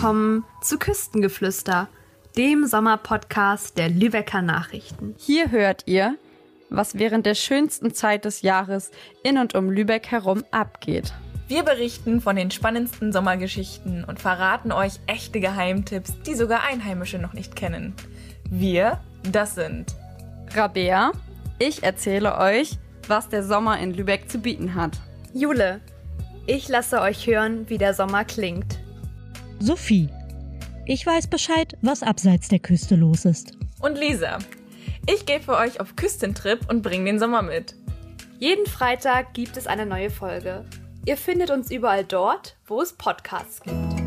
willkommen zu Küstengeflüster, dem Sommerpodcast der Lübecker Nachrichten. Hier hört ihr, was während der schönsten Zeit des Jahres in und um Lübeck herum abgeht. Wir berichten von den spannendsten Sommergeschichten und verraten euch echte Geheimtipps, die sogar Einheimische noch nicht kennen. Wir, das sind Rabea, ich erzähle euch, was der Sommer in Lübeck zu bieten hat. Jule, ich lasse euch hören, wie der Sommer klingt. Sophie, ich weiß Bescheid, was abseits der Küste los ist. Und Lisa, ich gehe für euch auf Küstentrip und bringe den Sommer mit. Jeden Freitag gibt es eine neue Folge. Ihr findet uns überall dort, wo es Podcasts gibt.